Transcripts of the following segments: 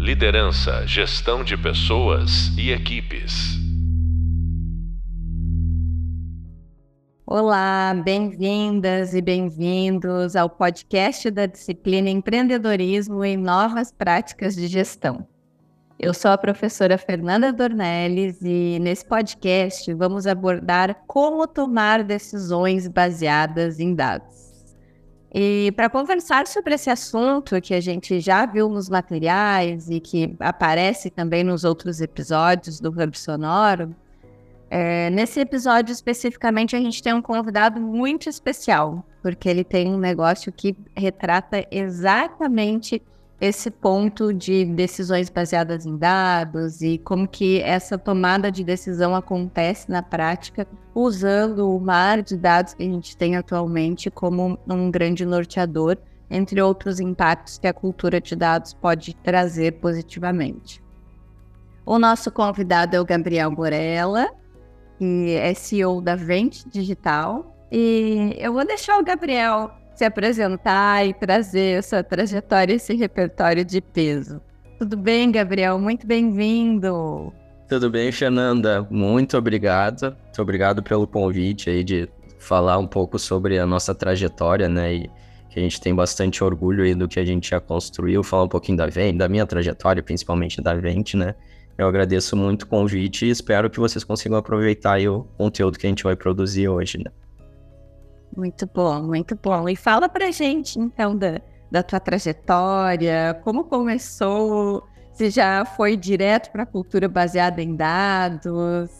Liderança, gestão de pessoas e equipes. Olá, bem-vindas e bem-vindos ao podcast da disciplina Empreendedorismo em Novas Práticas de Gestão. Eu sou a professora Fernanda Dornelles e nesse podcast vamos abordar como tomar decisões baseadas em dados. E para conversar sobre esse assunto que a gente já viu nos materiais e que aparece também nos outros episódios do Hub Sonoro, é, nesse episódio especificamente a gente tem um convidado muito especial, porque ele tem um negócio que retrata exatamente esse ponto de decisões baseadas em dados e como que essa tomada de decisão acontece na prática usando o mar de dados que a gente tem atualmente como um grande norteador, entre outros impactos que a cultura de dados pode trazer positivamente. O nosso convidado é o Gabriel Borella, que é CEO da Vente Digital, e eu vou deixar o Gabriel se apresentar e trazer essa trajetória, esse repertório de peso. Tudo bem, Gabriel? Muito bem-vindo. Tudo bem, Fernanda? Muito obrigado. Muito obrigado pelo convite aí de falar um pouco sobre a nossa trajetória, né? E que a gente tem bastante orgulho aí do que a gente já construiu, falar um pouquinho da Vente, da minha trajetória, principalmente da Vente, né? Eu agradeço muito o convite e espero que vocês consigam aproveitar o conteúdo que a gente vai produzir hoje, né? Muito bom, muito bom. E fala pra gente, então, da, da tua trajetória, como começou, se já foi direto para a cultura baseada em dados.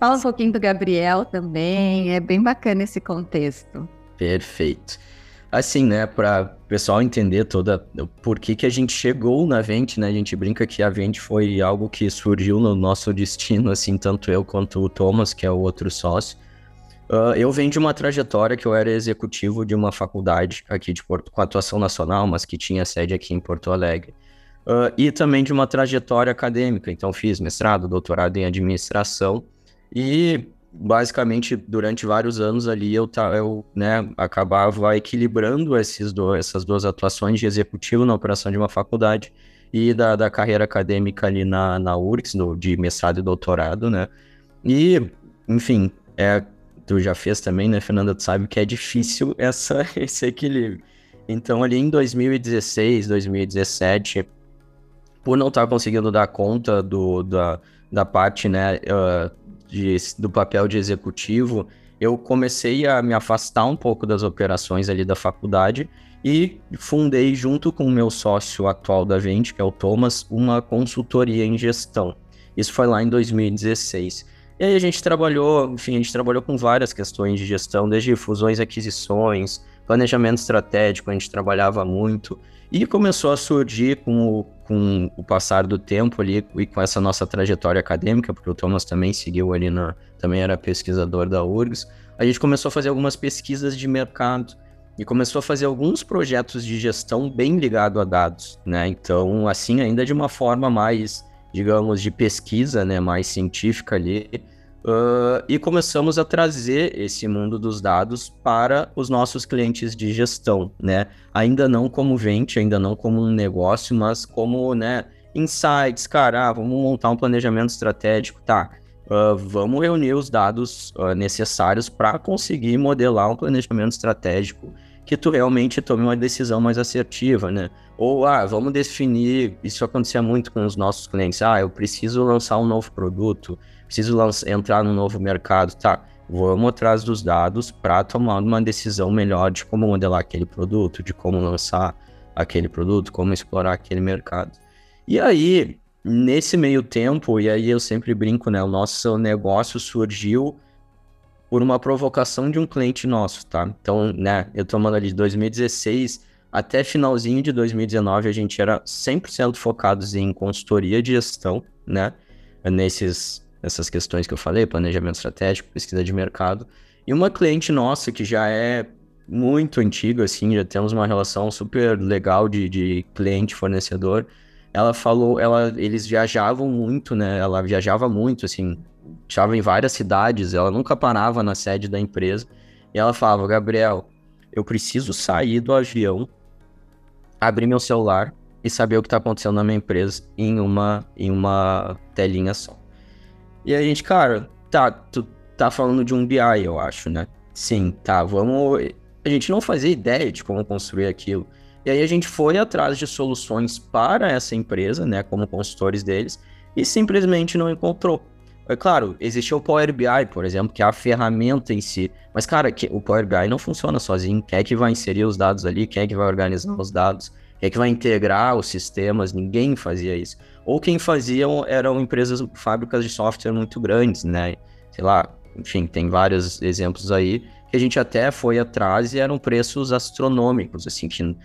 Fala um pouquinho do Gabriel também, é bem bacana esse contexto. Perfeito. Assim, né, para o pessoal entender toda por que, que a gente chegou na Vente, né? A gente brinca que a Vente foi algo que surgiu no nosso destino, assim, tanto eu quanto o Thomas, que é o outro sócio. Uh, eu venho de uma trajetória que eu era executivo de uma faculdade aqui de Porto, com atuação nacional, mas que tinha sede aqui em Porto Alegre. Uh, e também de uma trajetória acadêmica. Então, fiz mestrado, doutorado em administração. E, basicamente, durante vários anos ali, eu, eu né, acabava equilibrando esses do, essas duas atuações de executivo na operação de uma faculdade e da, da carreira acadêmica ali na, na URGS, no, de mestrado e doutorado, né? E, enfim, é, tu já fez também, né, Fernanda? Tu sabe que é difícil essa, esse equilíbrio. Então, ali em 2016, 2017, por não estar conseguindo dar conta do, da, da parte, né, uh, de, do papel de executivo, eu comecei a me afastar um pouco das operações ali da faculdade e fundei, junto com o meu sócio atual da Vente, que é o Thomas, uma consultoria em gestão. Isso foi lá em 2016. E aí a gente trabalhou, enfim, a gente trabalhou com várias questões de gestão, desde fusões, aquisições, planejamento estratégico, a gente trabalhava muito. E começou a surgir com o, com o passar do tempo ali e com essa nossa trajetória acadêmica, porque o Thomas também seguiu ali na. também era pesquisador da URGS. A gente começou a fazer algumas pesquisas de mercado e começou a fazer alguns projetos de gestão bem ligado a dados, né? Então, assim, ainda de uma forma mais digamos, de pesquisa, né, mais científica ali, uh, e começamos a trazer esse mundo dos dados para os nossos clientes de gestão, né, ainda não como vente, ainda não como um negócio, mas como, né, insights, cara, ah, vamos montar um planejamento estratégico, tá, uh, vamos reunir os dados uh, necessários para conseguir modelar um planejamento estratégico que tu realmente tome uma decisão mais assertiva, né? Ou, ah, vamos definir, isso acontecia muito com os nossos clientes, ah, eu preciso lançar um novo produto, preciso entrar no novo mercado, tá? Vamos atrás dos dados para tomar uma decisão melhor de como modelar aquele produto, de como lançar aquele produto, como explorar aquele mercado. E aí, nesse meio tempo, e aí eu sempre brinco, né? O nosso negócio surgiu por uma provocação de um cliente nosso, tá? Então, né, eu tô falando ali de 2016 até finalzinho de 2019, a gente era 100% focados em consultoria de gestão, né? Nesses, nessas questões que eu falei, planejamento estratégico, pesquisa de mercado. E uma cliente nossa que já é muito antiga, assim, já temos uma relação super legal de, de cliente-fornecedor. Ela falou, ela, eles viajavam muito, né? Ela viajava muito, assim, estava em várias cidades, ela nunca parava na sede da empresa. E ela falava: Gabriel, eu preciso sair do avião, abrir meu celular e saber o que está acontecendo na minha empresa em uma, em uma telinha só. E a gente, cara, tá, tu tá falando de um BI, eu acho, né? Sim, tá, vamos. A gente não fazia ideia de como construir aquilo. E aí a gente foi atrás de soluções para essa empresa, né, como consultores deles, e simplesmente não encontrou. É claro, existe o Power BI, por exemplo, que é a ferramenta em si. Mas, cara, que, o Power BI não funciona sozinho. Quem é que vai inserir os dados ali? Quem é que vai organizar os dados? Quem é que vai integrar os sistemas? Ninguém fazia isso. Ou quem fazia eram empresas, fábricas de software muito grandes, né? Sei lá, enfim, tem vários exemplos aí que a gente até foi atrás e eram preços astronômicos, assim, que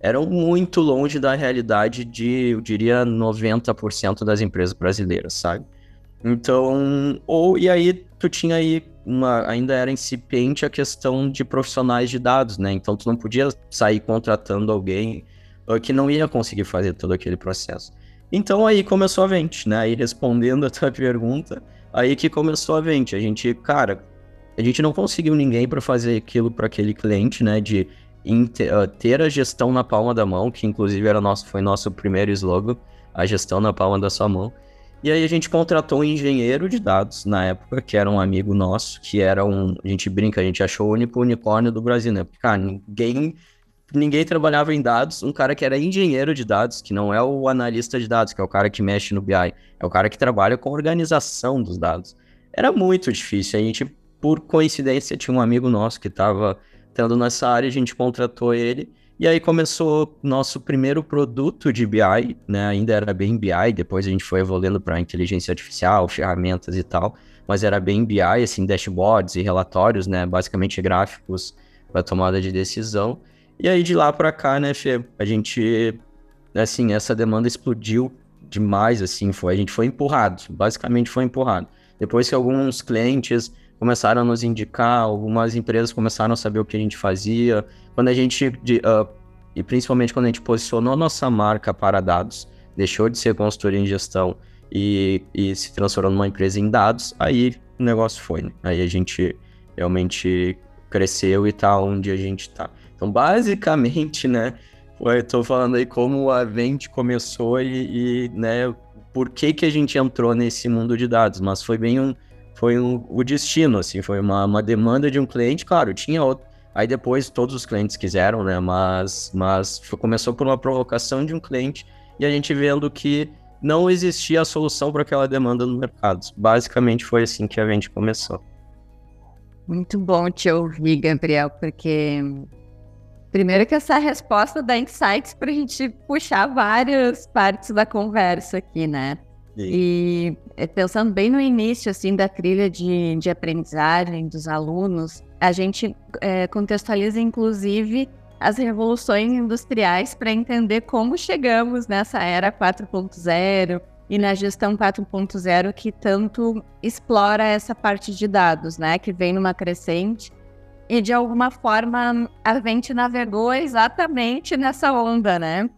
eram muito longe da realidade de, eu diria, 90% das empresas brasileiras, sabe? Então, ou e aí tu tinha aí uma ainda era incipiente a questão de profissionais de dados, né? Então tu não podia sair contratando alguém uh, que não ia conseguir fazer todo aquele processo. Então aí começou a Vente, né? Aí respondendo a tua pergunta, aí que começou a Vente. A gente, cara, a gente não conseguiu ninguém para fazer aquilo para aquele cliente, né? De uh, ter a gestão na palma da mão, que inclusive era nosso, foi nosso primeiro slogan, a gestão na palma da sua mão. E aí a gente contratou um engenheiro de dados na época, que era um amigo nosso, que era um. A gente brinca, a gente achou o único unicórnio do Brasil, né? Porque, cara, ninguém. Ninguém trabalhava em dados, um cara que era engenheiro de dados, que não é o analista de dados, que é o cara que mexe no BI, é o cara que trabalha com organização dos dados. Era muito difícil. A gente, por coincidência, tinha um amigo nosso que estava tendo nessa área, a gente contratou ele e aí começou nosso primeiro produto de BI, né? Ainda era bem BI, depois a gente foi evoluindo para inteligência artificial, ferramentas e tal, mas era bem BI, assim, dashboards e relatórios, né? Basicamente gráficos para tomada de decisão. E aí de lá para cá, né, Fê, a gente assim, essa demanda explodiu demais, assim, foi, a gente foi empurrado, basicamente foi empurrado. Depois que alguns clientes começaram a nos indicar, algumas empresas começaram a saber o que a gente fazia. Quando a gente, de, uh, e principalmente quando a gente posicionou nossa marca para dados, deixou de ser consultoria em gestão e, e se transformou numa empresa em dados, aí o negócio foi, né? Aí a gente realmente cresceu e tá onde a gente tá. Então, basicamente, né, eu tô falando aí como a Vente começou e, e, né, por que que a gente entrou nesse mundo de dados, mas foi bem um, foi um, o destino, assim, foi uma, uma demanda de um cliente, claro, tinha outro. Aí depois todos os clientes quiseram, né? Mas, mas começou por uma provocação de um cliente e a gente vendo que não existia a solução para aquela demanda no mercado. Basicamente foi assim que a gente começou. Muito bom te ouvir, Gabriel, porque primeiro que essa resposta dá insights para a gente puxar várias partes da conversa aqui, né? E eh, pensando bem no início assim da trilha de, de aprendizagem dos alunos, a gente é, contextualiza inclusive as revoluções industriais para entender como chegamos nessa era 4.0 e na gestão 4.0 que tanto explora essa parte de dados, né, que vem numa crescente e de alguma forma a gente navegou exatamente nessa onda, né,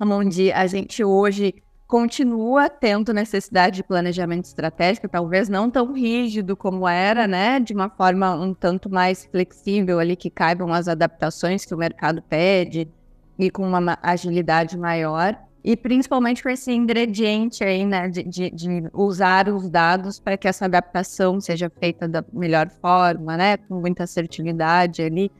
onde a gente hoje continua tendo necessidade de planejamento estratégico, talvez não tão rígido como era, né? De uma forma um tanto mais flexível ali, que caibam as adaptações que o mercado pede e com uma agilidade maior. E principalmente com esse ingrediente aí, né, de, de, de usar os dados para que essa adaptação seja feita da melhor forma, né, com muita assertividade ali.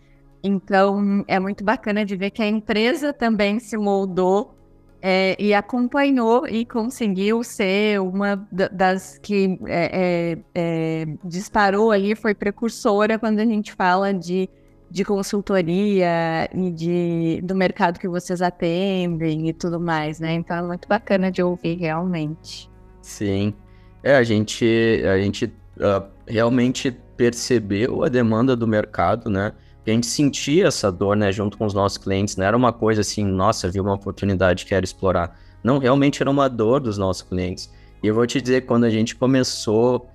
Então, é muito bacana de ver que a empresa também se moldou é, e acompanhou e conseguiu ser uma das que é, é, é, disparou ali, foi precursora quando a gente fala de, de consultoria e de, do mercado que vocês atendem e tudo mais, né? Então é muito bacana de ouvir realmente. Sim. É, a gente, a gente uh, realmente percebeu a demanda do mercado, né? A gente sentia essa dor, né, junto com os nossos clientes, não era uma coisa assim, nossa, vi uma oportunidade, quero explorar. Não, realmente era uma dor dos nossos clientes. E eu vou te dizer, quando a gente começou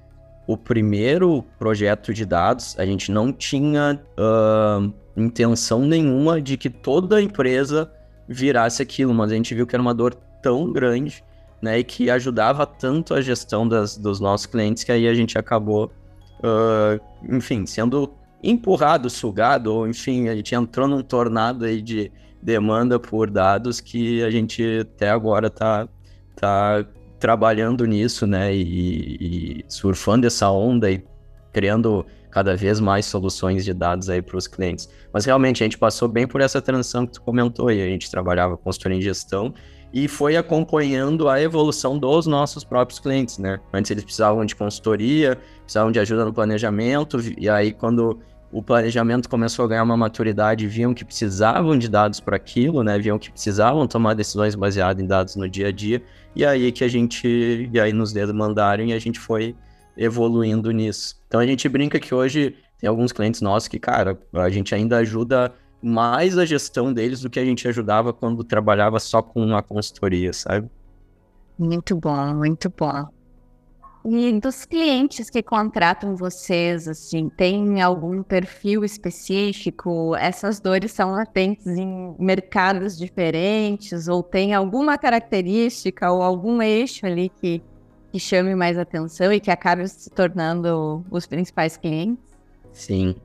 o primeiro projeto de dados, a gente não tinha uh, intenção nenhuma de que toda a empresa virasse aquilo, mas a gente viu que era uma dor tão grande, né, e que ajudava tanto a gestão das, dos nossos clientes, que aí a gente acabou, uh, enfim, sendo empurrado, sugado, ou enfim, a gente entrou num tornado aí de, demanda por dados que a gente até agora está tá trabalhando nisso, né? E, e surfando essa onda e criando cada vez mais soluções de dados aí para os clientes. Mas realmente a gente passou bem por essa transição que tu comentou aí. A gente trabalhava consultoria em gestão e foi acompanhando a evolução dos nossos próprios clientes, né? Antes eles precisavam de consultoria, precisavam de ajuda no planejamento, e aí quando o planejamento começou a ganhar uma maturidade, viam que precisavam de dados para aquilo, né? Viam que precisavam tomar decisões baseadas em dados no dia a dia, e aí que a gente, e aí nos dedos mandaram e a gente foi evoluindo nisso. Então a gente brinca que hoje tem alguns clientes nossos que, cara, a gente ainda ajuda mais a gestão deles do que a gente ajudava quando trabalhava só com uma consultoria, sabe? Muito bom, muito bom. E dos clientes que contratam vocês, assim, tem algum perfil específico? Essas dores são latentes em mercados diferentes? Ou tem alguma característica ou algum eixo ali que, que chame mais atenção e que acabe se tornando os principais clientes? Sim.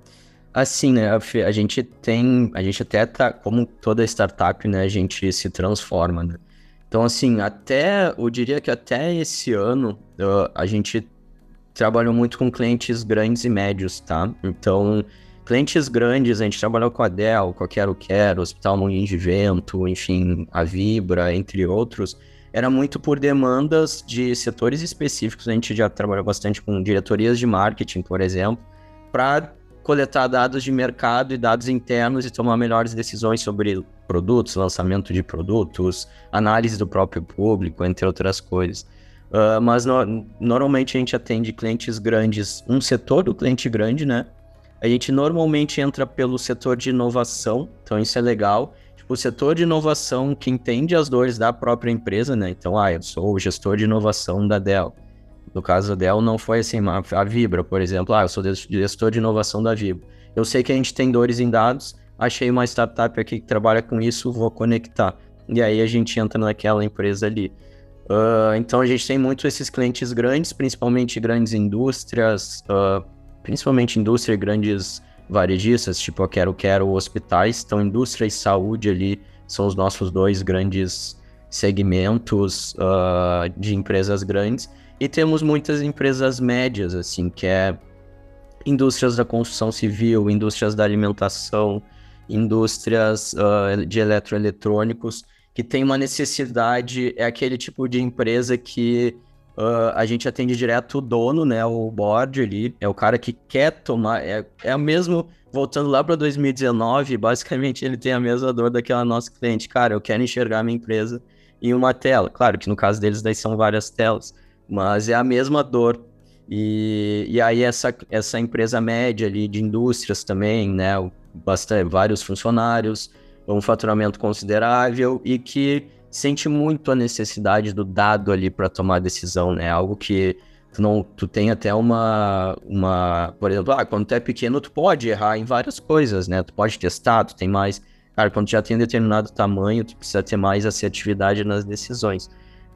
Assim, né, a gente tem, a gente até tá, como toda startup, né, a gente se transforma, né? Então, assim, até, eu diria que até esse ano, a gente trabalhou muito com clientes grandes e médios, tá? Então, clientes grandes, a gente trabalhou com a Dell, com a Quero Quero, Hospital Moinhos de Vento, enfim, a Vibra, entre outros, era muito por demandas de setores específicos, a gente já trabalhou bastante com diretorias de marketing, por exemplo, para coletar dados de mercado e dados internos e tomar melhores decisões sobre produtos, lançamento de produtos, análise do próprio público, entre outras coisas. Uh, mas no, normalmente a gente atende clientes grandes, um setor do cliente grande, né? A gente normalmente entra pelo setor de inovação, então isso é legal. Tipo, o setor de inovação que entende as dores da própria empresa, né? Então, ah, eu sou o gestor de inovação da Dell. No caso dela, não foi assim, a Vibra, por exemplo, ah, eu sou gestor de inovação da Vibra. Eu sei que a gente tem dores em dados, achei uma startup aqui que trabalha com isso, vou conectar. E aí a gente entra naquela empresa ali. Uh, então a gente tem muito esses clientes grandes, principalmente grandes indústrias, uh, principalmente indústria e grandes varejistas, tipo a Quero Quero hospitais. Então indústria e saúde ali são os nossos dois grandes segmentos uh, de empresas grandes. E temos muitas empresas médias, assim, que é indústrias da construção civil, indústrias da alimentação, indústrias uh, de eletroeletrônicos, que tem uma necessidade, é aquele tipo de empresa que uh, a gente atende direto o dono, né, o board ali, é o cara que quer tomar, é, é mesmo, voltando lá para 2019, basicamente ele tem a mesma dor daquela nossa cliente, cara, eu quero enxergar minha empresa em uma tela, claro que no caso deles daí são várias telas, mas é a mesma dor. E, e aí essa, essa empresa média ali de indústrias também, né, bastante, vários funcionários, um faturamento considerável e que sente muito a necessidade do dado ali para tomar decisão, né, algo que tu não, tu tem até uma, uma, por exemplo, ah, quando tu é pequeno tu pode errar em várias coisas, né, tu pode testar, tu tem mais, cara, quando tu já tem determinado tamanho, tu precisa ter mais assertividade nas decisões.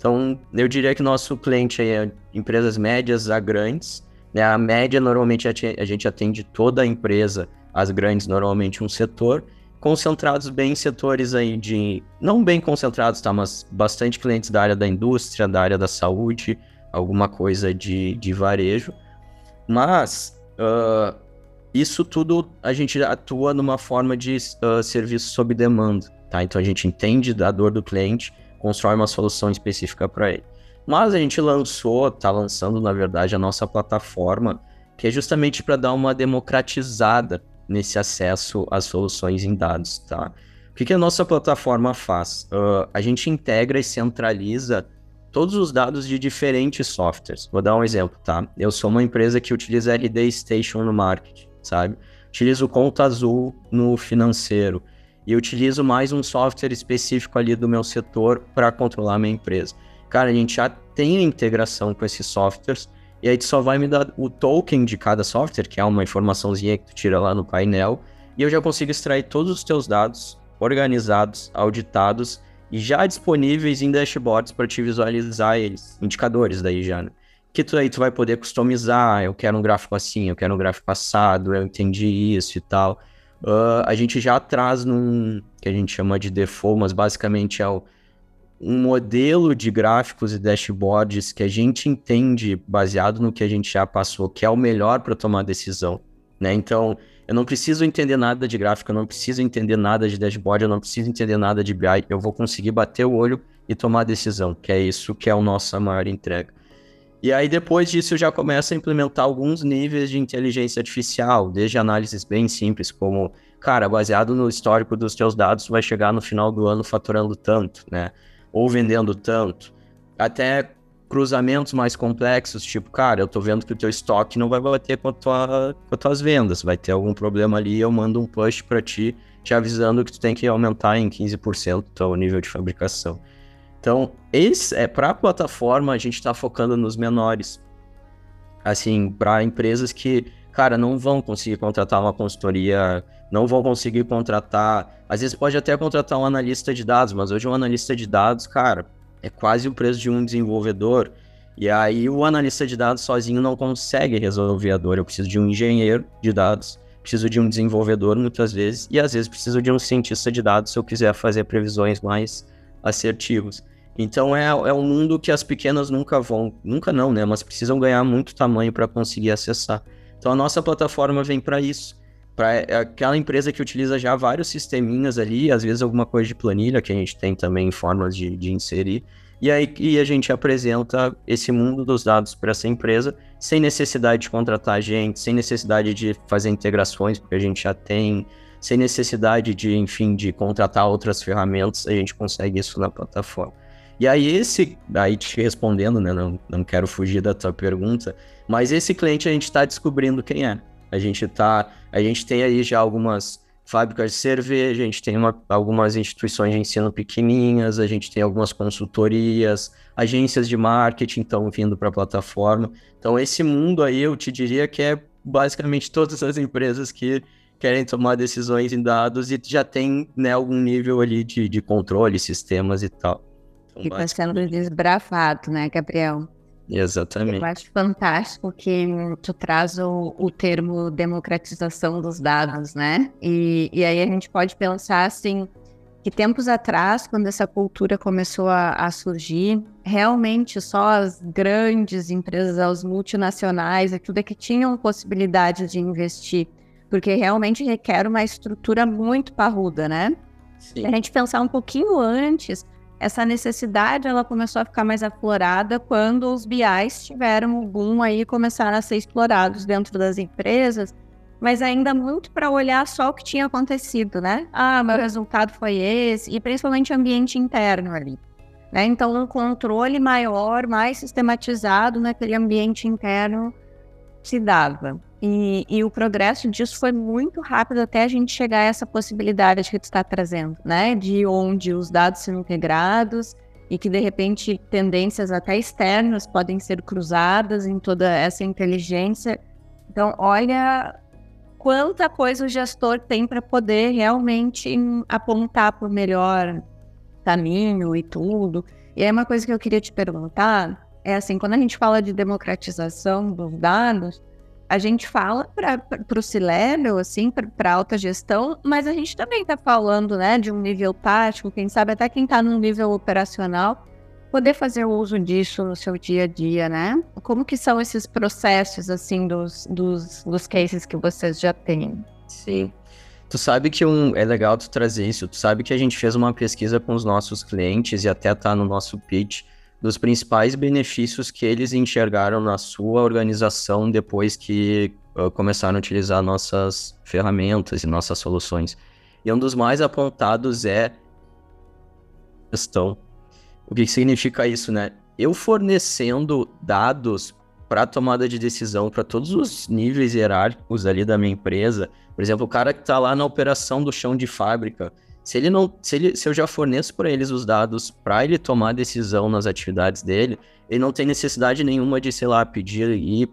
Então, eu diria que nosso cliente é empresas médias a grandes. Né? A média, normalmente, a gente atende toda a empresa, as grandes, normalmente um setor, concentrados bem em setores aí de... Não bem concentrados, tá? Mas bastante clientes da área da indústria, da área da saúde, alguma coisa de, de varejo. Mas, uh, isso tudo a gente atua numa forma de uh, serviço sob demanda, tá? Então, a gente entende da dor do cliente, constrói uma solução específica para ele. Mas a gente lançou, está lançando na verdade a nossa plataforma, que é justamente para dar uma democratizada nesse acesso às soluções em dados, tá? O que, que a nossa plataforma faz? Uh, a gente integra e centraliza todos os dados de diferentes softwares. Vou dar um exemplo, tá? Eu sou uma empresa que utiliza LD Station no marketing, sabe? Utilizo Conta Azul no financeiro e utilizo mais um software específico ali do meu setor para controlar minha empresa. Cara, a gente já tem a integração com esses softwares e aí tu só vai me dar o token de cada software, que é uma informaçãozinha que tu tira lá no painel, e eu já consigo extrair todos os teus dados organizados, auditados e já disponíveis em dashboards para te visualizar eles, indicadores daí já, né? Que tu aí tu vai poder customizar, eu quero um gráfico assim, eu quero um gráfico passado, eu entendi isso e tal uh, a gente já traz num que a gente chama de default, mas basicamente é o, um modelo de gráficos e dashboards que a gente entende baseado no que a gente já passou, que é o melhor para tomar decisão, né? Então, eu não preciso entender nada de gráfico, eu não preciso entender nada de dashboard, eu não preciso entender nada de BI, eu vou conseguir bater o olho e tomar decisão, que é isso que é a nossa maior entrega. E aí, depois disso, eu já começo a implementar alguns níveis de inteligência artificial, desde análises bem simples, como, cara, baseado no histórico dos teus dados, vai chegar no final do ano faturando tanto, né? Ou vendendo tanto. Até cruzamentos mais complexos, tipo, cara, eu tô vendo que o teu estoque não vai bater com, a tua, com as tuas vendas, vai ter algum problema ali, eu mando um push para ti, te avisando que tu tem que aumentar em 15% o teu nível de fabricação. Então, esse é para a plataforma a gente está focando nos menores. Assim, para empresas que, cara, não vão conseguir contratar uma consultoria, não vão conseguir contratar, às vezes pode até contratar um analista de dados, mas hoje um analista de dados, cara, é quase o preço de um desenvolvedor. E aí o analista de dados sozinho não consegue resolver a dor. Eu preciso de um engenheiro de dados, preciso de um desenvolvedor muitas vezes, e às vezes preciso de um cientista de dados se eu quiser fazer previsões mais assertivas. Então é, é um mundo que as pequenas nunca vão, nunca não, né? Mas precisam ganhar muito tamanho para conseguir acessar. Então a nossa plataforma vem para isso, para é aquela empresa que utiliza já vários sisteminhas ali, às vezes alguma coisa de planilha que a gente tem também formas de, de inserir. E aí e a gente apresenta esse mundo dos dados para essa empresa sem necessidade de contratar gente, sem necessidade de fazer integrações, porque a gente já tem, sem necessidade de, enfim, de contratar outras ferramentas, a gente consegue isso na plataforma. E aí esse, aí te respondendo, né, não, não quero fugir da tua pergunta, mas esse cliente a gente está descobrindo quem é. A gente tá, a gente tem aí já algumas fábricas de cerveja, a gente tem uma, algumas instituições de ensino pequenininhas, a gente tem algumas consultorias, agências de marketing estão vindo para a plataforma. Então esse mundo aí eu te diria que é basicamente todas as empresas que querem tomar decisões em dados e já tem né, algum nível ali de, de controle, sistemas e tal. Então, Fica sendo desbravado, né, Gabriel? Exatamente. Eu acho fantástico que tu traz o, o termo democratização dos dados, né? E, e aí a gente pode pensar assim, que tempos atrás, quando essa cultura começou a, a, surgir, realmente só as grandes empresas, as multinacionais, tudo é que tinham possibilidade de investir, porque realmente requer uma estrutura muito parruda, né? Sim. A gente pensar um pouquinho antes, essa necessidade ela começou a ficar mais aflorada quando os BIs tiveram o boom aí e começaram a ser explorados dentro das empresas, mas ainda muito para olhar só o que tinha acontecido, né? Ah, meu resultado foi esse, e principalmente ambiente interno ali. Né? Então, um controle maior, mais sistematizado naquele ambiente interno se dava. E, e, o progresso disso foi muito rápido até a gente chegar a essa possibilidade que tu está trazendo, né? De onde os dados são integrados e que, de repente, tendências até externas podem ser cruzadas em toda essa inteligência. Então, olha quanta coisa o gestor tem para poder realmente apontar para o melhor caminho e tudo. E aí, uma coisa que eu queria te perguntar é assim, quando a gente fala de democratização dos dados, a gente fala para o C-Level, assim, para alta gestão, mas a gente também está falando, né, de um nível tático, quem sabe até quem está no nível operacional, poder fazer uso disso no seu dia a dia, né? Como que são esses processos, assim, dos, dos, dos cases que vocês já têm? Sim. Tu sabe que um, é legal tu trazer isso, tu sabe que a gente fez uma pesquisa com os nossos clientes e até tá no nosso pitch, dos principais benefícios que eles enxergaram na sua organização depois que uh, começaram a utilizar nossas ferramentas e nossas soluções. E um dos mais apontados é gestão. O que significa isso, né? Eu fornecendo dados para tomada de decisão para todos os níveis hierárquicos ali da minha empresa. Por exemplo, o cara que está lá na operação do chão de fábrica, se ele não, se, ele, se eu já forneço para eles os dados para ele tomar decisão nas atividades dele, ele não tem necessidade nenhuma de, sei lá, pedir e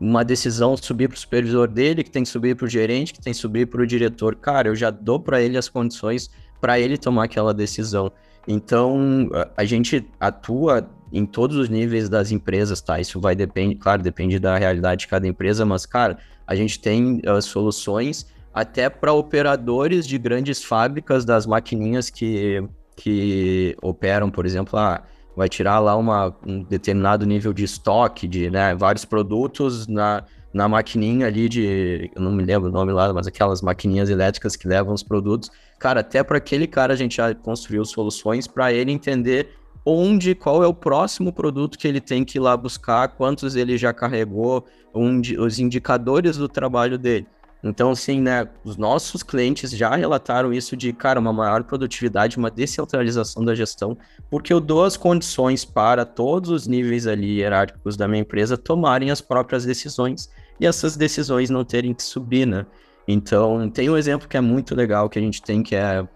uma decisão subir para o supervisor dele, que tem que subir para o gerente, que tem que subir para o diretor. Cara, eu já dou para ele as condições para ele tomar aquela decisão. Então, a gente atua em todos os níveis das empresas, tá? Isso vai depender, claro, depende da realidade de cada empresa, mas, cara, a gente tem uh, soluções até para operadores de grandes fábricas das maquininhas que, que operam, por exemplo, ah, vai tirar lá uma, um determinado nível de estoque de né, vários produtos na, na maquininha ali de, eu não me lembro o nome lá, mas aquelas maquininhas elétricas que levam os produtos. Cara, até para aquele cara a gente já construiu soluções para ele entender onde, qual é o próximo produto que ele tem que ir lá buscar, quantos ele já carregou, onde, os indicadores do trabalho dele. Então, assim, né, os nossos clientes já relataram isso de, cara, uma maior produtividade, uma descentralização da gestão, porque eu dou as condições para todos os níveis ali hierárquicos da minha empresa tomarem as próprias decisões e essas decisões não terem que subir, né? Então, tem um exemplo que é muito legal que a gente tem, que é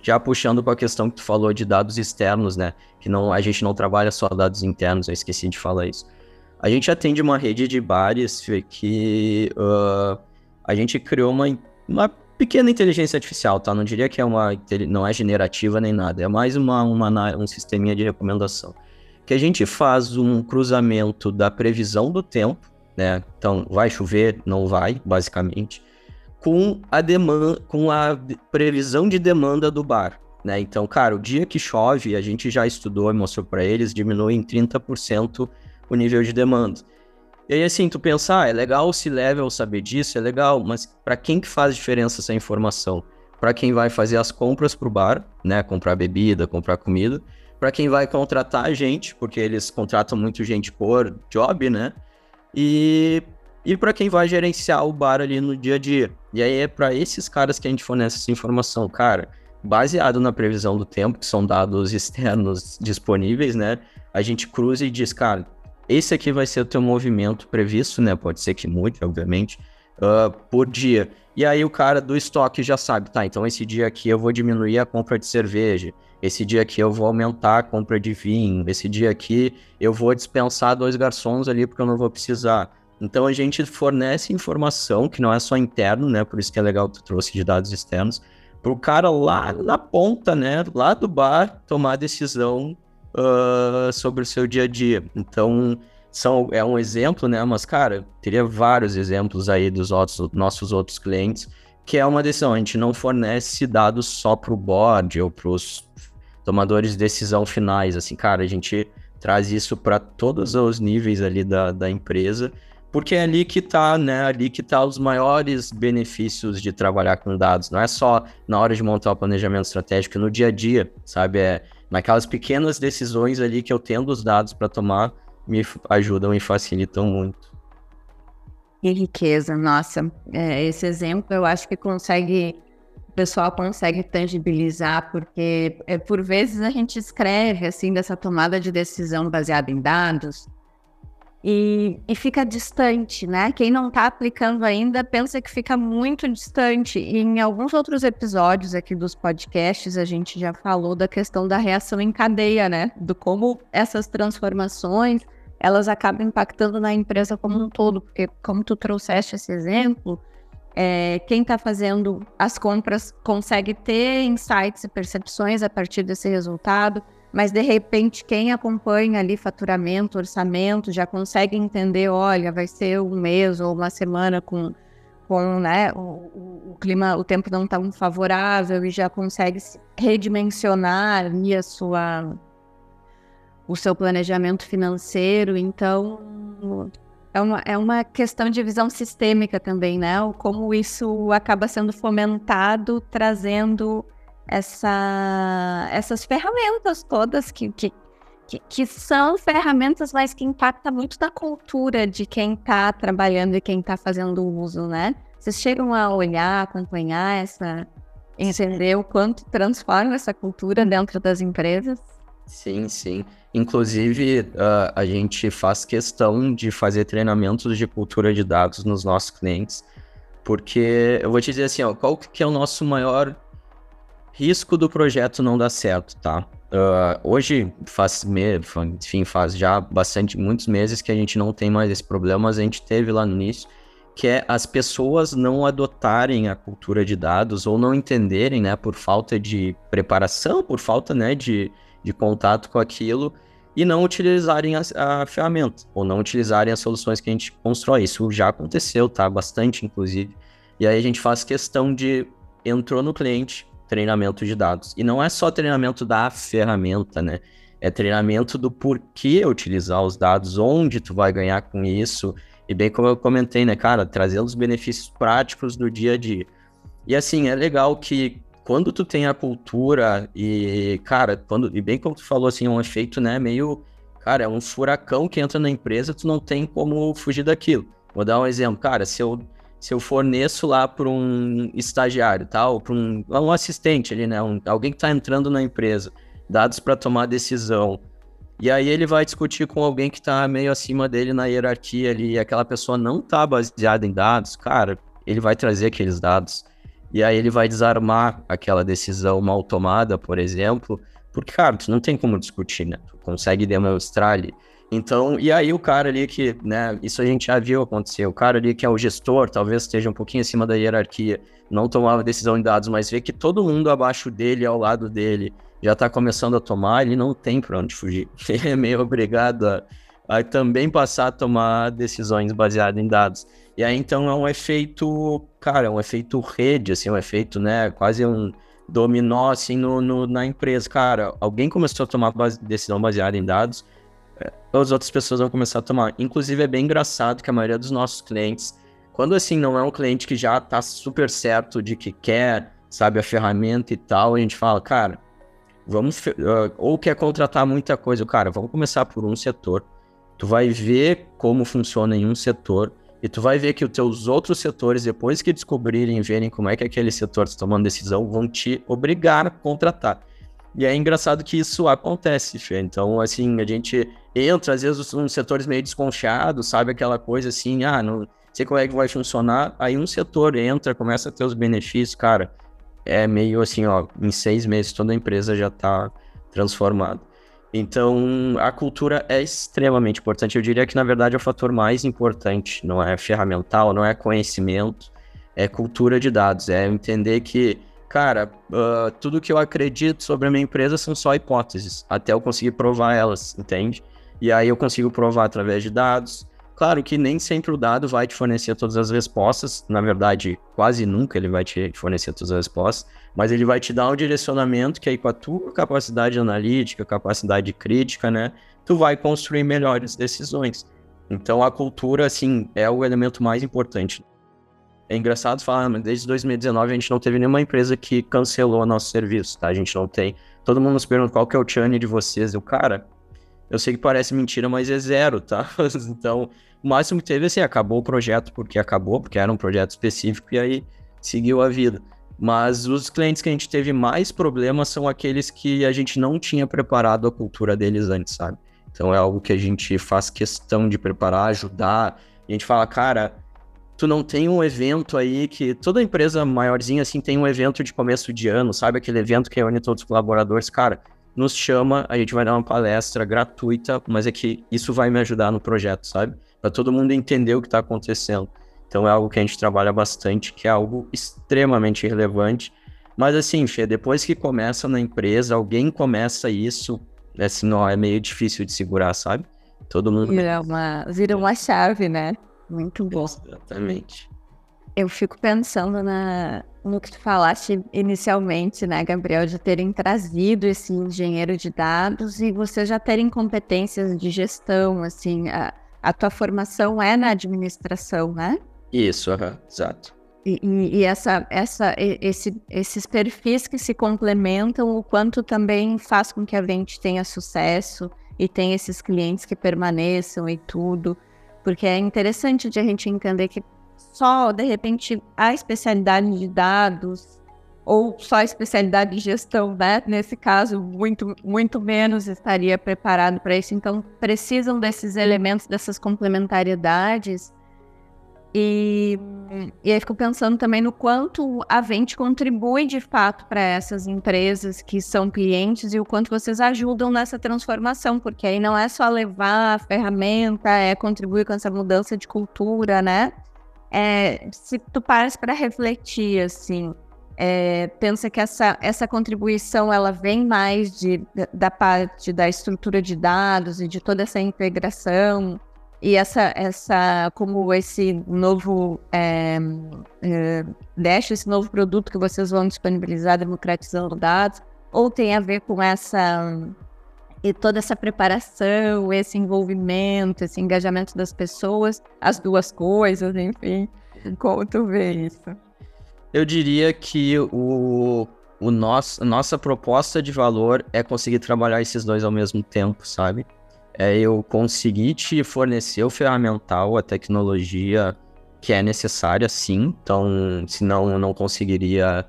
já puxando para a questão que tu falou de dados externos, né? Que não, a gente não trabalha só dados internos, eu esqueci de falar isso. A gente atende uma rede de bares que uh, a gente criou uma, uma pequena inteligência artificial, tá? Não diria que é uma, não é generativa nem nada, é mais uma, uma um sisteminha de recomendação. Que a gente faz um cruzamento da previsão do tempo, né? Então, vai chover, não vai, basicamente, com a demanda, com a previsão de demanda do bar, né? Então, cara, o dia que chove, a gente já estudou e mostrou para eles, diminui em 30% o nível de demanda. E aí, assim, tu pensar, ah, é legal se level saber disso, é legal, mas para quem que faz diferença essa informação? Para quem vai fazer as compras pro bar, né, comprar bebida, comprar comida, para quem vai contratar a gente, porque eles contratam muito gente por job, né? E e para quem vai gerenciar o bar ali no dia a dia. E aí é para esses caras que a gente fornece essa informação, cara, baseado na previsão do tempo, que são dados externos disponíveis, né? A gente cruza e diz, cara, esse aqui vai ser o teu movimento previsto, né? Pode ser que mude, obviamente, uh, por dia. E aí o cara do estoque já sabe, tá? Então esse dia aqui eu vou diminuir a compra de cerveja. Esse dia aqui eu vou aumentar a compra de vinho. Esse dia aqui eu vou dispensar dois garçons ali porque eu não vou precisar. Então a gente fornece informação que não é só interno, né? Por isso que é legal que tu trouxe de dados externos, para o cara lá na ponta, né? Lá do bar tomar a decisão uh, sobre o seu dia a dia. Então, são, é um exemplo, né? Mas, cara, teria vários exemplos aí dos outros, nossos outros clientes, que é uma decisão. A gente não fornece dados só para o board ou para os tomadores de decisão finais. Assim, cara, a gente traz isso para todos os níveis ali da, da empresa, porque é ali que está, né? Ali que tá os maiores benefícios de trabalhar com dados. Não é só na hora de montar o planejamento estratégico, no dia a dia, sabe? É naquelas pequenas decisões ali que eu tendo os dados para tomar, me ajudam e facilitam muito. Que riqueza, nossa. É, esse exemplo eu acho que consegue, o pessoal consegue tangibilizar, porque é, por vezes a gente escreve assim dessa tomada de decisão baseada em dados, e, e fica distante, né? Quem não está aplicando ainda pensa que fica muito distante. E em alguns outros episódios aqui dos podcasts, a gente já falou da questão da reação em cadeia, né? Do como essas transformações elas acabam impactando na empresa como um todo, porque como tu trouxeste esse exemplo, é, quem está fazendo as compras consegue ter insights e percepções a partir desse resultado mas de repente quem acompanha ali faturamento, orçamento, já consegue entender, olha, vai ser um mês ou uma semana com, com né, o, o clima, o tempo não tão favorável e já consegue redimensionar ali a sua o seu planejamento financeiro, então é uma, é uma questão de visão sistêmica também, né? Como isso acaba sendo fomentado, trazendo essa, essas ferramentas todas que, que, que, que, são ferramentas, mas que impactam muito na cultura de quem está trabalhando e quem está fazendo uso, né? Vocês chegam a olhar, acompanhar essa, entender o quanto transforma essa cultura dentro das empresas? Sim, sim. Inclusive, uh, a gente faz questão de fazer treinamentos de cultura de dados nos nossos clientes, porque eu vou te dizer assim, ó, qual que é o nosso maior risco do projeto não dar certo, tá? Uh, hoje faz, me, enfim, faz já bastante, muitos meses que a gente não tem mais esse problema, mas a gente teve lá no início, que é as pessoas não adotarem a cultura de dados ou não entenderem, né, por falta de preparação, por falta, né, de, de contato com aquilo e não utilizarem a, a ferramenta ou não utilizarem as soluções que a gente constrói. Isso já aconteceu, tá? Bastante, inclusive. E aí a gente faz questão de entrou no cliente, treinamento de dados. E não é só treinamento da ferramenta, né? É treinamento do porquê utilizar os dados, onde tu vai ganhar com isso. E bem como eu comentei, né, cara, trazer os benefícios práticos do dia a dia. E assim, é legal que quando tu tem a cultura e, cara, quando, e bem como tu falou, assim, um efeito, né, meio, cara, é um furacão que entra na empresa, tu não tem como fugir daquilo. Vou dar um exemplo, cara, se eu, se eu forneço lá para um estagiário, tal, tá, para um, um assistente ali, né, um, alguém que está entrando na empresa, dados para tomar decisão, e aí ele vai discutir com alguém que está meio acima dele na hierarquia ali, e aquela pessoa não está baseada em dados, cara, ele vai trazer aqueles dados e aí ele vai desarmar aquela decisão mal tomada, por exemplo, porque, cara, tu não tem como discutir, né? Tu consegue demonstrar ali. Então, e aí o cara ali que, né, isso a gente já viu acontecer, o cara ali que é o gestor, talvez esteja um pouquinho acima da hierarquia, não tomava decisão em dados, mas vê que todo mundo abaixo dele, ao lado dele, já está começando a tomar, ele não tem para onde fugir. Ele é meio obrigado a, a também passar a tomar decisões baseadas em dados. E aí, então, é um efeito, cara, é um efeito rede, assim, um efeito, né, quase um dominó, assim, no, no na empresa. Cara, alguém começou a tomar base, decisão baseada em dados, as outras pessoas vão começar a tomar. Inclusive, é bem engraçado que a maioria dos nossos clientes, quando, assim, não é um cliente que já tá super certo de que quer, sabe, a ferramenta e tal, a gente fala, cara, vamos, uh, ou quer contratar muita coisa, cara, vamos começar por um setor, tu vai ver como funciona em um setor, e tu vai ver que os teus outros setores, depois que descobrirem e verem como é que aquele setor está tomando decisão, vão te obrigar a contratar. E é engraçado que isso acontece, Fê. Então, assim, a gente entra, às vezes, uns setores meio desconfiados, sabe? Aquela coisa assim, ah, não sei como é que vai funcionar. Aí um setor entra, começa a ter os benefícios, cara. É meio assim, ó, em seis meses toda a empresa já está transformada. Então, a cultura é extremamente importante. Eu diria que, na verdade, é o fator mais importante. Não é ferramental, não é conhecimento, é cultura de dados. É entender que, cara, uh, tudo que eu acredito sobre a minha empresa são só hipóteses, até eu conseguir provar elas, entende? E aí eu consigo provar através de dados. Claro que nem sempre o dado vai te fornecer todas as respostas. Na verdade, quase nunca ele vai te fornecer todas as respostas mas ele vai te dar um direcionamento que aí com a tua capacidade analítica, capacidade crítica, né, tu vai construir melhores decisões. Então a cultura, assim, é o elemento mais importante. É engraçado falar, mas desde 2019 a gente não teve nenhuma empresa que cancelou nosso serviço, tá? A gente não tem. Todo mundo nos pergunta qual que é o churn de vocês. Eu, cara, eu sei que parece mentira, mas é zero, tá? então, o máximo que teve, assim, acabou o projeto porque acabou, porque era um projeto específico e aí seguiu a vida. Mas os clientes que a gente teve mais problemas são aqueles que a gente não tinha preparado a cultura deles antes, sabe? Então é algo que a gente faz questão de preparar, ajudar. A gente fala, cara, tu não tem um evento aí que toda empresa maiorzinha assim tem um evento de começo de ano, sabe? Aquele evento que reúne todos os colaboradores, cara, nos chama, a gente vai dar uma palestra gratuita, mas é que isso vai me ajudar no projeto, sabe? Para todo mundo entender o que está acontecendo. Então é algo que a gente trabalha bastante, que é algo extremamente relevante. Mas assim, Fê, depois que começa na empresa, alguém começa isso, assim, é meio difícil de segurar, sabe? Todo mundo. Vira uma, vira uma chave, né? Muito bom. Exatamente. Eu fico pensando na, no que tu falaste inicialmente, né, Gabriel, de terem trazido esse engenheiro de dados e você já terem competências de gestão, assim, a, a tua formação é na administração, né? Isso, uhum, exato. E, e, e, essa, essa, esse, esses perfis que se complementam, o quanto também faz com que a gente tenha sucesso e tenha esses clientes que permaneçam e tudo. Porque é interessante de a gente entender que só, de repente, a especialidade de dados ou só a especialidade de gestão, né? Nesse caso, muito, muito menos estaria preparado para isso. Então, precisam desses elementos, dessas complementariedades e, e aí fico pensando também no quanto a Vente contribui de fato para essas empresas que são clientes e o quanto vocês ajudam nessa transformação, porque aí não é só levar a ferramenta, é contribuir com essa mudança de cultura, né? É, se tu paras para refletir, assim, é, pensa que essa, essa contribuição ela vem mais de, da parte da estrutura de dados e de toda essa integração e essa, essa, como esse novo é, é, Dash, esse novo produto que vocês vão disponibilizar, democratizando dados, ou tem a ver com essa e toda essa preparação, esse envolvimento, esse engajamento das pessoas, as duas coisas, enfim. Como tu vê isso? Eu diria que o, o nosso, nossa proposta de valor é conseguir trabalhar esses dois ao mesmo tempo, sabe? É eu conseguir te fornecer o ferramental, a tecnologia que é necessária, sim. Então, senão eu não conseguiria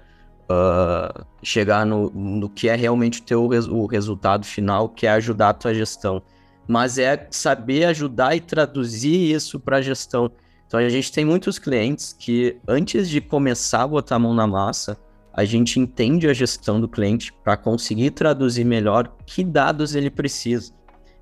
uh, chegar no, no que é realmente o teu o resultado final, que é ajudar a tua gestão. Mas é saber ajudar e traduzir isso para a gestão. Então a gente tem muitos clientes que antes de começar a botar a mão na massa, a gente entende a gestão do cliente para conseguir traduzir melhor que dados ele precisa.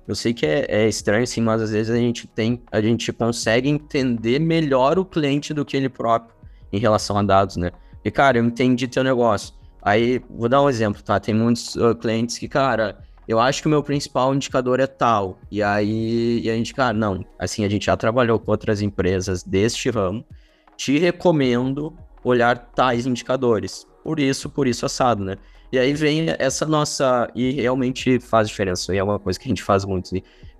Eu sei que é, é, estranho, sim, mas às vezes a gente tem, a gente consegue entender melhor o cliente do que ele próprio em relação a dados, né? E, cara, eu entendi teu negócio. Aí, vou dar um exemplo, tá? Tem muitos uh, clientes que, cara, eu acho que o meu principal indicador é tal. E aí, e a gente, cara, não. Assim, a gente já trabalhou com outras empresas deste ramo. Te recomendo olhar tais indicadores. Por isso, por isso assado, né? E aí vem essa nossa. E realmente faz diferença. E é uma coisa que a gente faz muito.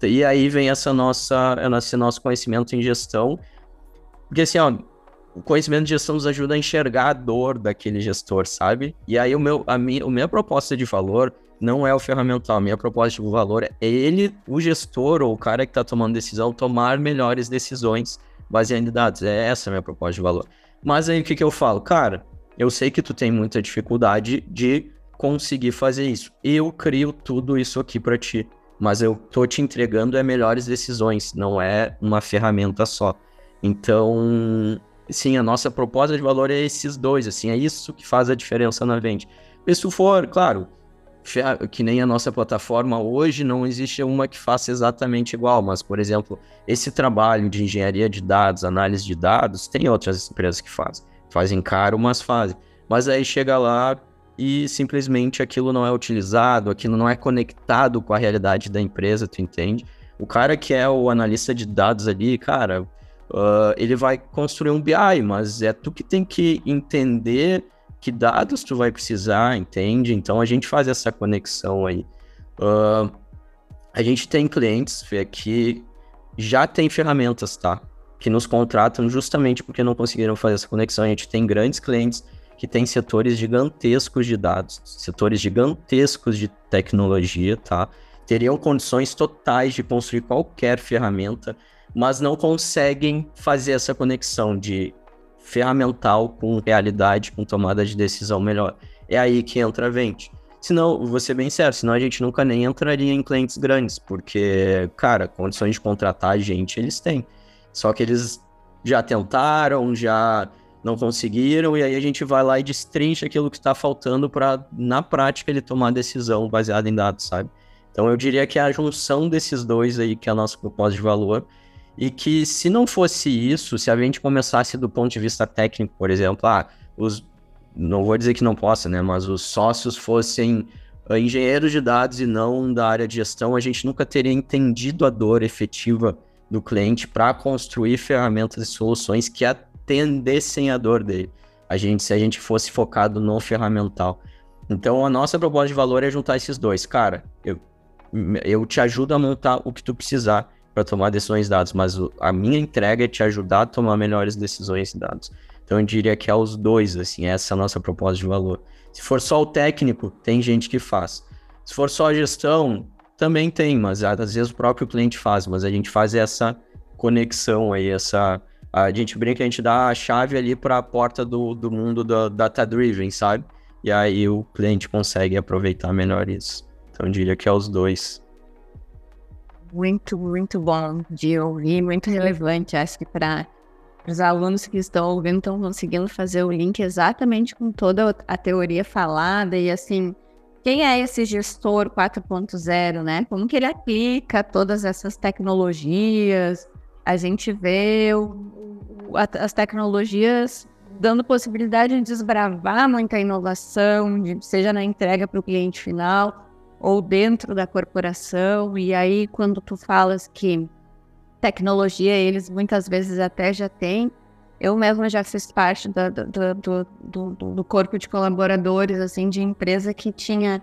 E aí vem essa nossa, esse nosso conhecimento em gestão. Porque assim, ó, o conhecimento de gestão nos ajuda a enxergar a dor daquele gestor, sabe? E aí o meu, a minha, a minha proposta de valor não é o ferramental, a minha proposta de valor é ele, o gestor ou o cara que está tomando decisão, tomar melhores decisões baseando em dados. É essa a minha proposta de valor. Mas aí o que, que eu falo? Cara, eu sei que tu tem muita dificuldade de conseguir fazer isso. Eu crio tudo isso aqui para ti, mas eu tô te entregando é melhores decisões, não é uma ferramenta só. Então, Sim, a nossa proposta de valor é esses dois, assim, é isso que faz a diferença na venda. Se for, claro, que nem a nossa plataforma hoje, não existe uma que faça exatamente igual, mas, por exemplo, esse trabalho de engenharia de dados, análise de dados, tem outras empresas que fazem. Fazem caro, mas fazem. Mas aí chega lá e simplesmente aquilo não é utilizado, aquilo não é conectado com a realidade da empresa, tu entende? O cara que é o analista de dados ali, cara, uh, ele vai construir um BI, mas é tu que tem que entender que dados tu vai precisar, entende? Então a gente faz essa conexão aí. Uh, a gente tem clientes que já tem ferramentas, tá? Que nos contratam justamente porque não conseguiram fazer essa conexão. A gente tem grandes clientes que têm setores gigantescos de dados, setores gigantescos de tecnologia, tá? Teriam condições totais de construir qualquer ferramenta mas não conseguem fazer essa conexão de ferramental com realidade, com tomada de decisão melhor. É aí que entra a Vente. Senão, ser bem sério, senão a gente nunca nem entraria em clientes grandes, porque, cara, condições de contratar gente eles têm. Só que eles já tentaram, já não conseguiram, e aí a gente vai lá e destrincha aquilo que está faltando para, na prática, ele tomar decisão baseada em dados, sabe? Então eu diria que é a junção desses dois aí, que é a nossa proposta de valor, e que se não fosse isso, se a gente começasse do ponto de vista técnico, por exemplo, ah, os, não vou dizer que não possa, né, mas os sócios fossem uh, engenheiros de dados e não da área de gestão, a gente nunca teria entendido a dor efetiva do cliente para construir ferramentas e soluções que atendessem a dor dele. A gente, se a gente fosse focado no ferramental. Então, a nossa proposta de valor é juntar esses dois. Cara, eu, eu te ajudo a montar o que tu precisar para tomar decisões dadas, mas a minha entrega é te ajudar a tomar melhores decisões dadas. Então eu diria que é os dois, assim, essa é a nossa proposta de valor. Se for só o técnico, tem gente que faz. Se for só a gestão, também tem, mas às vezes o próprio cliente faz, mas a gente faz essa conexão aí, essa. A gente brinca, a gente dá a chave ali para a porta do, do mundo da data-driven, sabe? E aí o cliente consegue aproveitar melhor isso. Então eu diria que é os dois muito, muito bom de ouvir, muito relevante. Acho que para os alunos que estão ouvindo estão conseguindo fazer o link exatamente com toda a teoria falada e assim, quem é esse gestor 4.0, né? Como que ele aplica todas essas tecnologias? A gente vê as tecnologias dando possibilidade de desbravar muita inovação, de, seja na entrega para o cliente final, ou dentro da corporação. E aí, quando tu falas que tecnologia, eles muitas vezes até já têm. Eu mesma já fiz parte do, do, do, do corpo de colaboradores, assim, de empresa que tinha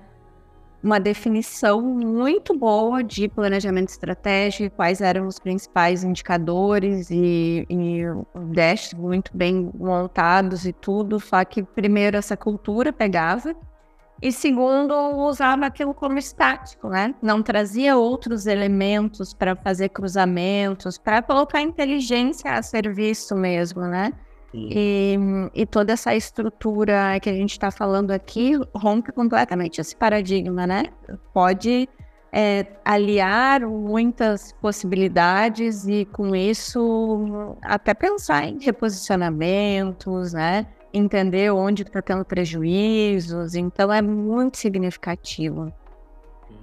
uma definição muito boa de planejamento estratégico, quais eram os principais indicadores e, e dash muito bem montados e tudo, só que primeiro essa cultura pegava e segundo usava aquilo como estático, né? Não trazia outros elementos para fazer cruzamentos, para colocar inteligência a serviço mesmo, né? E, e, toda essa estrutura que a gente está falando aqui rompe completamente esse paradigma, né? Pode é, aliar muitas possibilidades e, com isso, até pensar em reposicionamentos, né? Entender onde está tendo prejuízos. Então, é muito significativo.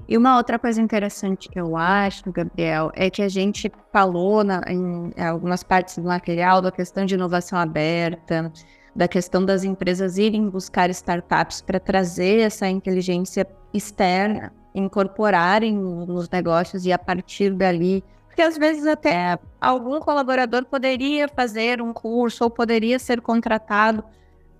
E uma outra coisa interessante que eu acho, Gabriel, é que a gente falou na, em algumas partes do material da questão de inovação aberta, da questão das empresas irem buscar startups para trazer essa inteligência externa, incorporarem nos negócios e a partir dali. Porque às vezes até algum colaborador poderia fazer um curso ou poderia ser contratado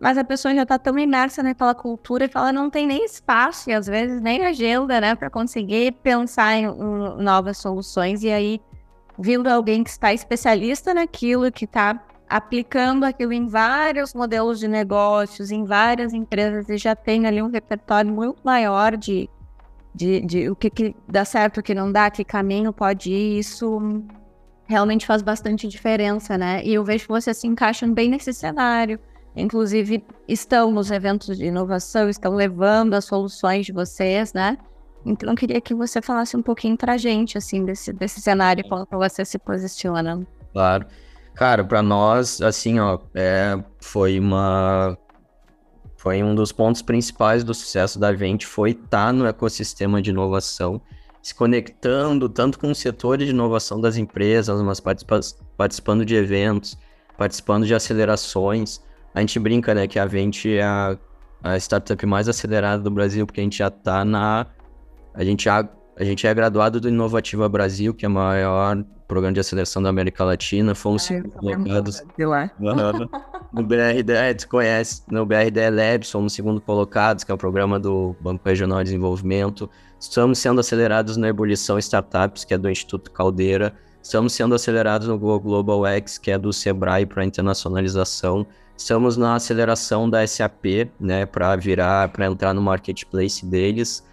mas a pessoa já está tão imersa naquela cultura que ela não tem nem espaço e às vezes nem agenda, né, para conseguir pensar em, em, novas soluções. E aí, vindo alguém que está especialista naquilo, que está aplicando aquilo em vários modelos de negócios, em várias empresas, e já tem ali um repertório muito maior de, de, de o que, que dá certo, o que não dá, que caminho pode ir, isso realmente faz bastante diferença, né? E eu vejo que você se encaixa bem nesse cenário inclusive estão nos eventos de inovação, estão levando as soluções de vocês, né? Então, eu queria que você falasse um pouquinho para a gente, assim, desse, desse cenário, como você se posiciona. Claro. Cara, para nós, assim, ó, é, foi uma... Foi um dos pontos principais do sucesso da Vente, foi estar tá no ecossistema de inovação, se conectando tanto com o setor de inovação das empresas, mas participa participando de eventos, participando de acelerações, a gente brinca, né, que a Vente é a, a startup mais acelerada do Brasil, porque a gente já tá na. A gente já. A gente é graduado do Inovativa Brasil, que é o maior programa de aceleração da América Latina. Fomos ah, colocados no BRD, é, tu conhece, no BRD Labs, fomos segundo colocados, que é o programa do Banco Regional de Desenvolvimento. Estamos sendo acelerados na Ebulição Startups, que é do Instituto Caldeira. Estamos sendo acelerados no Global X, que é do Sebrae para internacionalização. Estamos na aceleração da SAP, né, para virar, para entrar no marketplace deles.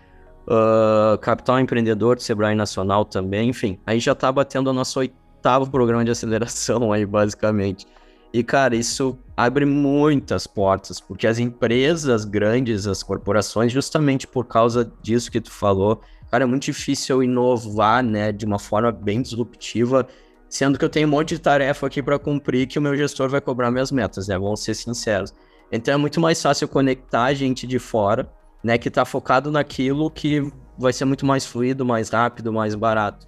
Uh, Capital Empreendedor do Sebrae Nacional também, enfim, aí já tá batendo o nosso oitavo programa de aceleração aí, basicamente. E, cara, isso abre muitas portas, porque as empresas grandes, as corporações, justamente por causa disso que tu falou, cara, é muito difícil inovar, né, de uma forma bem disruptiva Sendo que eu tenho um monte de tarefa aqui para cumprir que o meu gestor vai cobrar minhas metas, né? Vamos ser sinceros. Então é muito mais fácil conectar gente de fora, né? Que está focado naquilo que vai ser muito mais fluido, mais rápido, mais barato.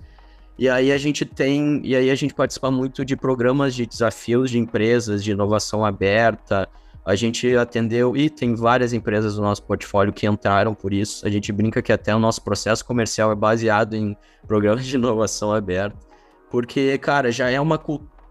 E aí a gente tem, e aí a gente participa muito de programas de desafios de empresas, de inovação aberta. A gente atendeu e tem várias empresas do nosso portfólio que entraram por isso. A gente brinca que até o nosso processo comercial é baseado em programas de inovação aberta. Porque, cara, já é uma.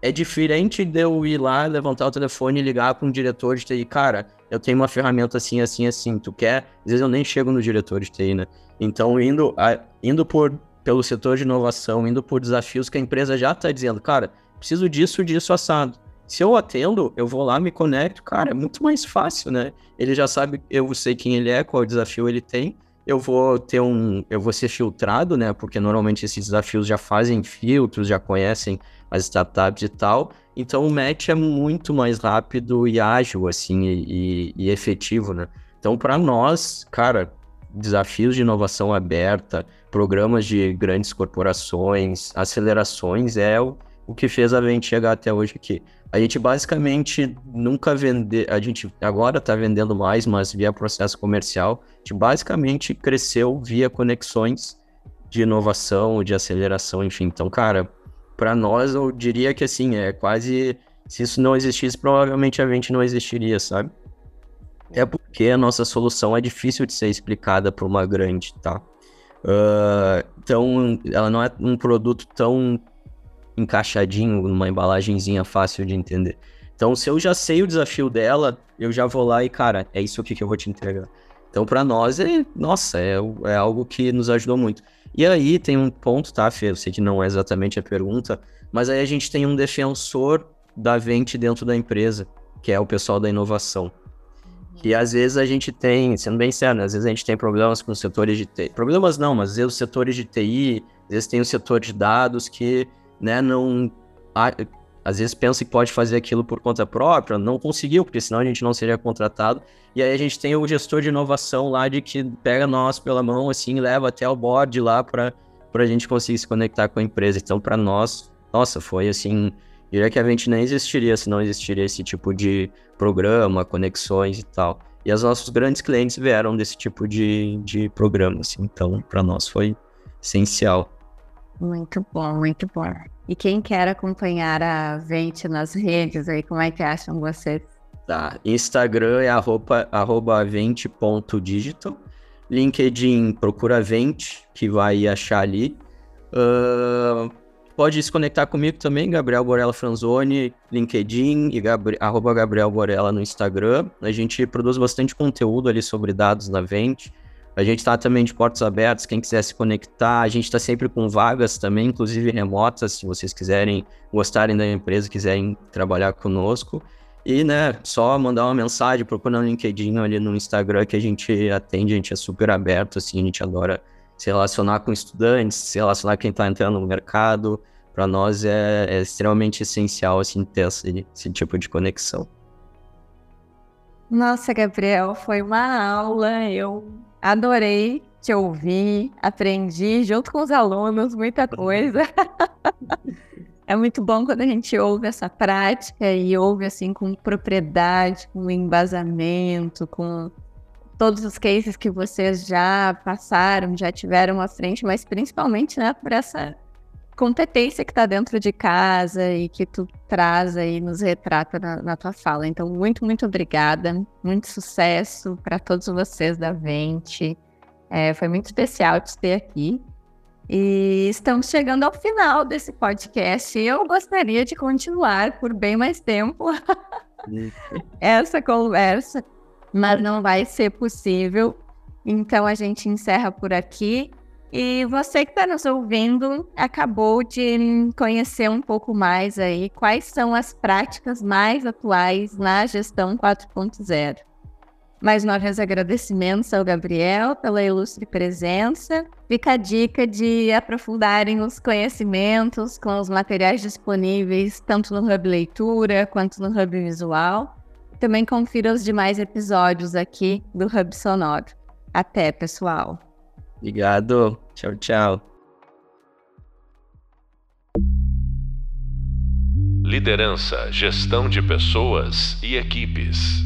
É diferente de eu ir lá, levantar o telefone e ligar para um diretor de TI. Cara, eu tenho uma ferramenta assim, assim, assim. Tu quer? Às vezes eu nem chego no diretor de TI, né? Então, indo, a, indo por, pelo setor de inovação, indo por desafios que a empresa já está dizendo, cara, preciso disso, disso, assado. Se eu atendo, eu vou lá, me conecto, cara, é muito mais fácil, né? Ele já sabe, eu sei quem ele é, qual desafio ele tem, eu vou ter um. Eu vou ser filtrado, né? Porque normalmente esses desafios já fazem filtros, já conhecem as startups e tal. Então o match é muito mais rápido e ágil, assim, e, e efetivo, né? Então, para nós, cara, desafios de inovação aberta, programas de grandes corporações, acelerações é o, o que fez a gente chegar até hoje aqui. A gente basicamente nunca vende, a gente agora está vendendo mais, mas via processo comercial, a gente basicamente cresceu via conexões de inovação, de aceleração, enfim. Então, cara, para nós eu diria que assim, é quase se isso não existisse, provavelmente a gente não existiria, sabe? É porque a nossa solução é difícil de ser explicada para uma grande, tá? Uh, então, ela não é um produto tão encaixadinho numa embalagenzinha fácil de entender. Então, se eu já sei o desafio dela, eu já vou lá e, cara, é isso aqui que eu vou te entregar. Então, para nós, é, nossa, é, é algo que nos ajudou muito. E aí tem um ponto, tá, Fê? Eu sei que não é exatamente a pergunta, mas aí a gente tem um defensor da Vente dentro da empresa, que é o pessoal da inovação. Que às vezes a gente tem, sendo bem sério, né, às vezes a gente tem problemas com setores de TI. Problemas não, mas às vezes os setores de TI, às vezes tem o setor de dados que, né, não às vezes pensa que pode fazer aquilo por conta própria, não conseguiu, porque senão a gente não seria contratado. E aí a gente tem o gestor de inovação lá de que pega nós pela mão assim, leva até o board lá para a gente conseguir se conectar com a empresa. Então, para nós, nossa, foi assim, diria que a gente nem existiria se não existiria esse tipo de programa, conexões e tal. E os nossos grandes clientes vieram desse tipo de, de programa, assim. Então, para nós foi essencial. Muito bom, muito bom. E quem quer acompanhar a Vente nas redes aí, como é que acham vocês? Tá, Instagram é arroba, arroba vente.digital. LinkedIn procura Vente, que vai achar ali. Uh, pode se conectar comigo também, Gabriel Borella Franzoni, LinkedIn e Gabri arroba Gabriel Borella no Instagram. A gente produz bastante conteúdo ali sobre dados na Vente. A gente está também de portas abertas, quem quiser se conectar. A gente está sempre com vagas também, inclusive remotas, se vocês quiserem, gostarem da empresa, quiserem trabalhar conosco. E, né, só mandar uma mensagem, procurando no LinkedIn ali no Instagram que a gente atende, a gente é super aberto, assim, a gente adora se relacionar com estudantes, se relacionar com quem está entrando no mercado. Para nós é, é, extremamente essencial, assim, ter esse, esse tipo de conexão. Nossa, Gabriel, foi uma aula. Eu Adorei te ouvir, aprendi junto com os alunos muita coisa. é muito bom quando a gente ouve essa prática e ouve assim com propriedade, com embasamento, com todos os cases que vocês já passaram, já tiveram à frente, mas principalmente, né, por essa competência que está dentro de casa e que tu traz aí, nos retrata na, na tua fala. Então, muito, muito obrigada. Muito sucesso para todos vocês da Vente. É, foi muito especial te ter aqui. E estamos chegando ao final desse podcast. Eu gostaria de continuar por bem mais tempo essa conversa, mas não vai ser possível. Então a gente encerra por aqui. E você que está nos ouvindo acabou de conhecer um pouco mais aí quais são as práticas mais atuais na gestão 4.0. Mais uma vez agradecimentos ao Gabriel pela ilustre presença. Fica a dica de aprofundarem os conhecimentos com os materiais disponíveis tanto no Hub Leitura quanto no Hub Visual. Também confira os demais episódios aqui do Hub Sonoro. Até, pessoal! Obrigado. Tchau, tchau. Liderança, gestão de pessoas e equipes.